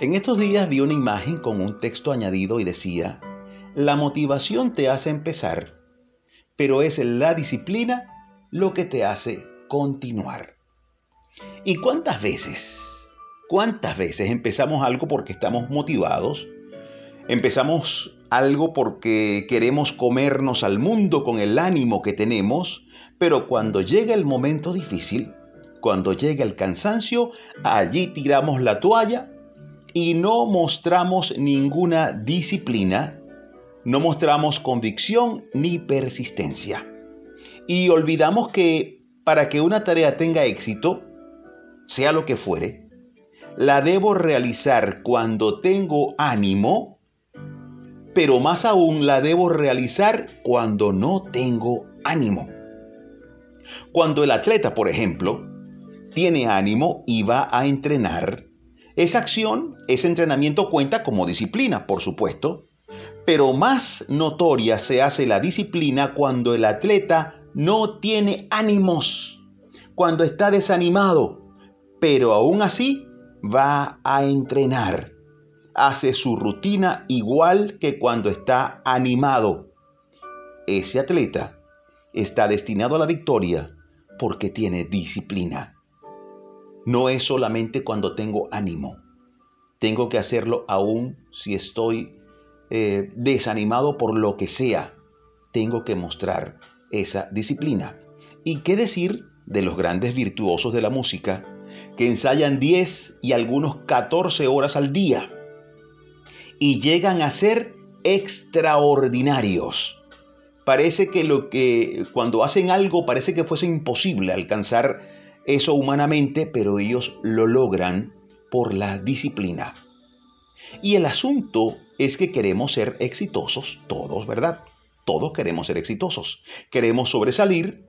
En estos días vi una imagen con un texto añadido y decía, la motivación te hace empezar, pero es la disciplina lo que te hace continuar. ¿Y cuántas veces, cuántas veces empezamos algo porque estamos motivados? Empezamos algo porque queremos comernos al mundo con el ánimo que tenemos, pero cuando llega el momento difícil, cuando llega el cansancio, allí tiramos la toalla y no mostramos ninguna disciplina, no mostramos convicción ni persistencia. Y olvidamos que para que una tarea tenga éxito, sea lo que fuere, la debo realizar cuando tengo ánimo, pero más aún la debo realizar cuando no tengo ánimo. Cuando el atleta, por ejemplo, tiene ánimo y va a entrenar, esa acción, ese entrenamiento cuenta como disciplina, por supuesto, pero más notoria se hace la disciplina cuando el atleta no tiene ánimos, cuando está desanimado, pero aún así va a entrenar. Hace su rutina igual que cuando está animado. Ese atleta está destinado a la victoria porque tiene disciplina. No es solamente cuando tengo ánimo. Tengo que hacerlo aún si estoy eh, desanimado por lo que sea. Tengo que mostrar esa disciplina. ¿Y qué decir de los grandes virtuosos de la música que ensayan 10 y algunos 14 horas al día y llegan a ser extraordinarios? Parece que lo que cuando hacen algo parece que fuese imposible alcanzar eso humanamente, pero ellos lo logran por la disciplina. Y el asunto es que queremos ser exitosos, todos, ¿verdad? Todos queremos ser exitosos. Queremos sobresalir,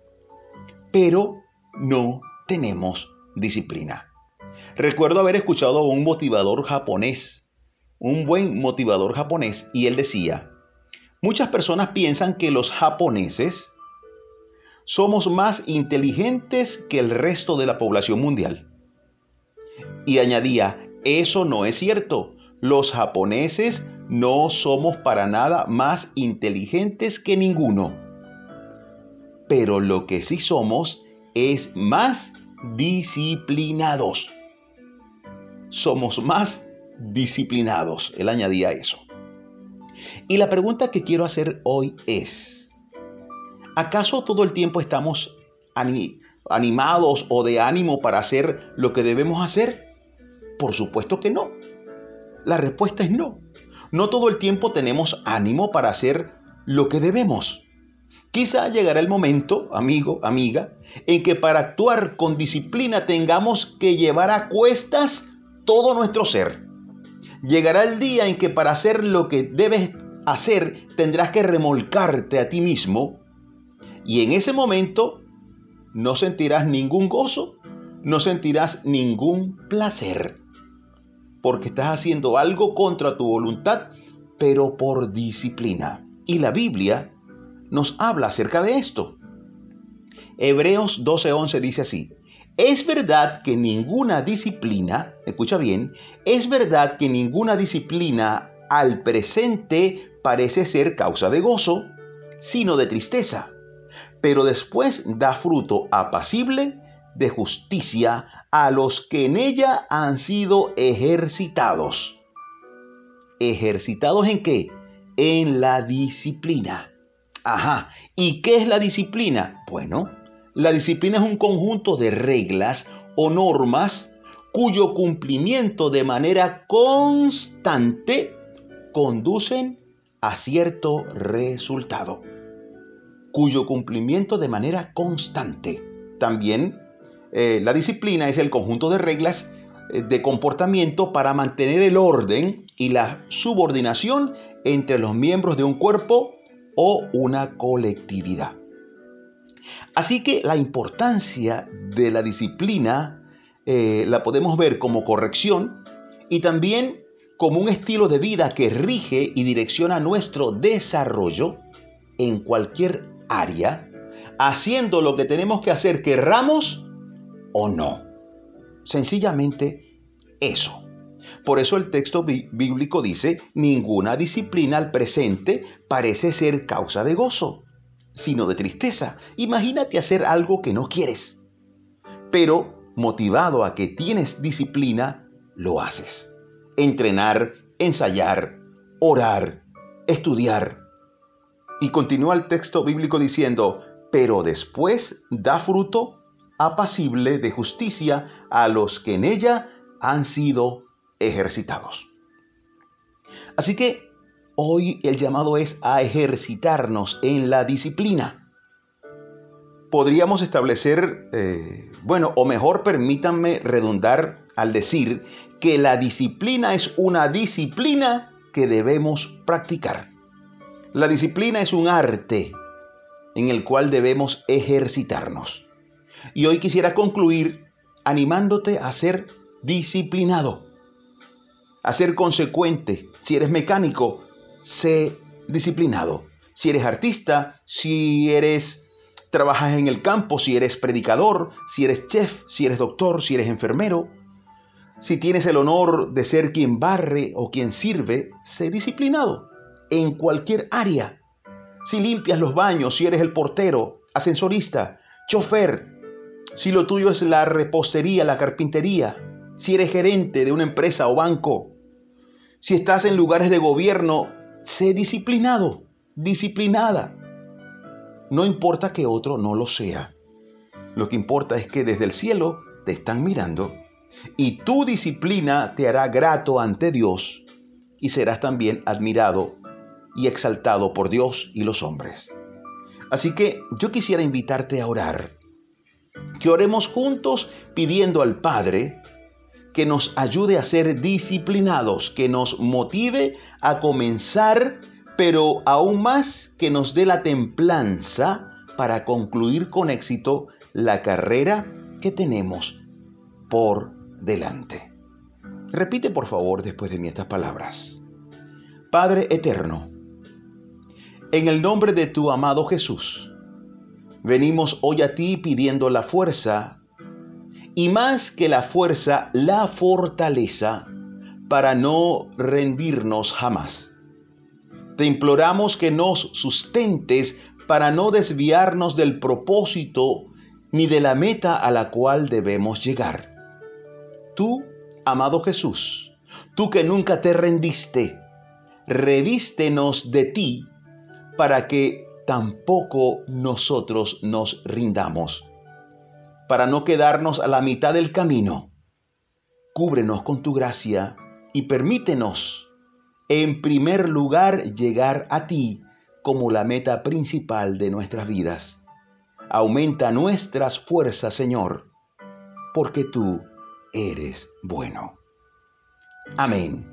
pero no tenemos disciplina. Recuerdo haber escuchado a un motivador japonés, un buen motivador japonés, y él decía, muchas personas piensan que los japoneses somos más inteligentes que el resto de la población mundial. Y añadía, eso no es cierto. Los japoneses no somos para nada más inteligentes que ninguno. Pero lo que sí somos es más disciplinados. Somos más disciplinados. Él añadía eso. Y la pregunta que quiero hacer hoy es, ¿Acaso todo el tiempo estamos animados o de ánimo para hacer lo que debemos hacer? Por supuesto que no. La respuesta es no. No todo el tiempo tenemos ánimo para hacer lo que debemos. Quizá llegará el momento, amigo, amiga, en que para actuar con disciplina tengamos que llevar a cuestas todo nuestro ser. Llegará el día en que para hacer lo que debes hacer tendrás que remolcarte a ti mismo y en ese momento no sentirás ningún gozo, no sentirás ningún placer, porque estás haciendo algo contra tu voluntad, pero por disciplina. Y la Biblia nos habla acerca de esto. Hebreos 12:11 dice así, es verdad que ninguna disciplina, escucha bien, es verdad que ninguna disciplina al presente parece ser causa de gozo, sino de tristeza pero después da fruto apacible de justicia a los que en ella han sido ejercitados. ¿Ejercitados en qué? En la disciplina. Ajá, ¿y qué es la disciplina? Bueno, la disciplina es un conjunto de reglas o normas cuyo cumplimiento de manera constante conducen a cierto resultado cuyo cumplimiento de manera constante. También eh, la disciplina es el conjunto de reglas eh, de comportamiento para mantener el orden y la subordinación entre los miembros de un cuerpo o una colectividad. Así que la importancia de la disciplina eh, la podemos ver como corrección y también como un estilo de vida que rige y direcciona nuestro desarrollo en cualquier área, haciendo lo que tenemos que hacer, querramos o no. Sencillamente eso. Por eso el texto bíblico dice, ninguna disciplina al presente parece ser causa de gozo, sino de tristeza. Imagínate hacer algo que no quieres, pero motivado a que tienes disciplina, lo haces. Entrenar, ensayar, orar, estudiar. Y continúa el texto bíblico diciendo, pero después da fruto apacible de justicia a los que en ella han sido ejercitados. Así que hoy el llamado es a ejercitarnos en la disciplina. Podríamos establecer, eh, bueno, o mejor permítanme redundar al decir que la disciplina es una disciplina que debemos practicar. La disciplina es un arte en el cual debemos ejercitarnos. Y hoy quisiera concluir animándote a ser disciplinado a ser consecuente. Si eres mecánico, sé disciplinado. Si eres artista, si eres trabajas en el campo, si eres predicador, si eres chef, si eres doctor, si eres enfermero, si tienes el honor de ser quien barre o quien sirve, sé disciplinado en cualquier área. Si limpias los baños, si eres el portero, ascensorista, chofer, si lo tuyo es la repostería, la carpintería, si eres gerente de una empresa o banco, si estás en lugares de gobierno, sé disciplinado, disciplinada. No importa que otro no lo sea. Lo que importa es que desde el cielo te están mirando y tu disciplina te hará grato ante Dios y serás también admirado y exaltado por Dios y los hombres. Así que yo quisiera invitarte a orar, que oremos juntos pidiendo al Padre que nos ayude a ser disciplinados, que nos motive a comenzar, pero aún más que nos dé la templanza para concluir con éxito la carrera que tenemos por delante. Repite por favor después de mí estas palabras. Padre eterno, en el nombre de tu amado Jesús, venimos hoy a ti pidiendo la fuerza y más que la fuerza, la fortaleza para no rendirnos jamás. Te imploramos que nos sustentes para no desviarnos del propósito ni de la meta a la cual debemos llegar. Tú, amado Jesús, tú que nunca te rendiste, revístenos de ti para que tampoco nosotros nos rindamos para no quedarnos a la mitad del camino. Cúbrenos con tu gracia y permítenos, en primer lugar, llegar a ti como la meta principal de nuestras vidas. Aumenta nuestras fuerzas, Señor, porque tú eres bueno. Amén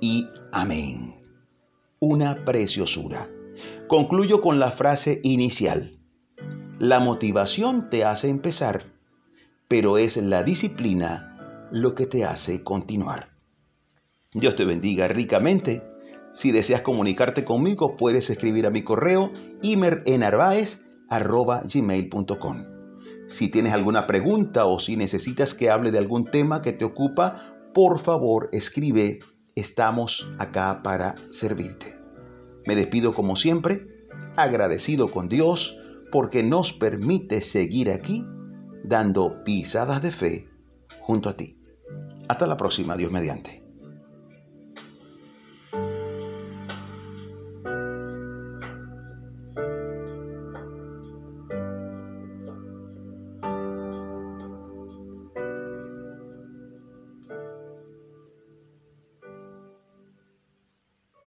y amén. Una preciosura. Concluyo con la frase inicial. La motivación te hace empezar, pero es la disciplina lo que te hace continuar. Dios te bendiga ricamente. Si deseas comunicarte conmigo, puedes escribir a mi correo imerenarvaez.gmail.com. Si tienes alguna pregunta o si necesitas que hable de algún tema que te ocupa, por favor escribe. Estamos acá para servirte. Me despido como siempre, agradecido con Dios, porque nos permite seguir aquí dando pisadas de fe junto a ti. Hasta la próxima, Dios mediante.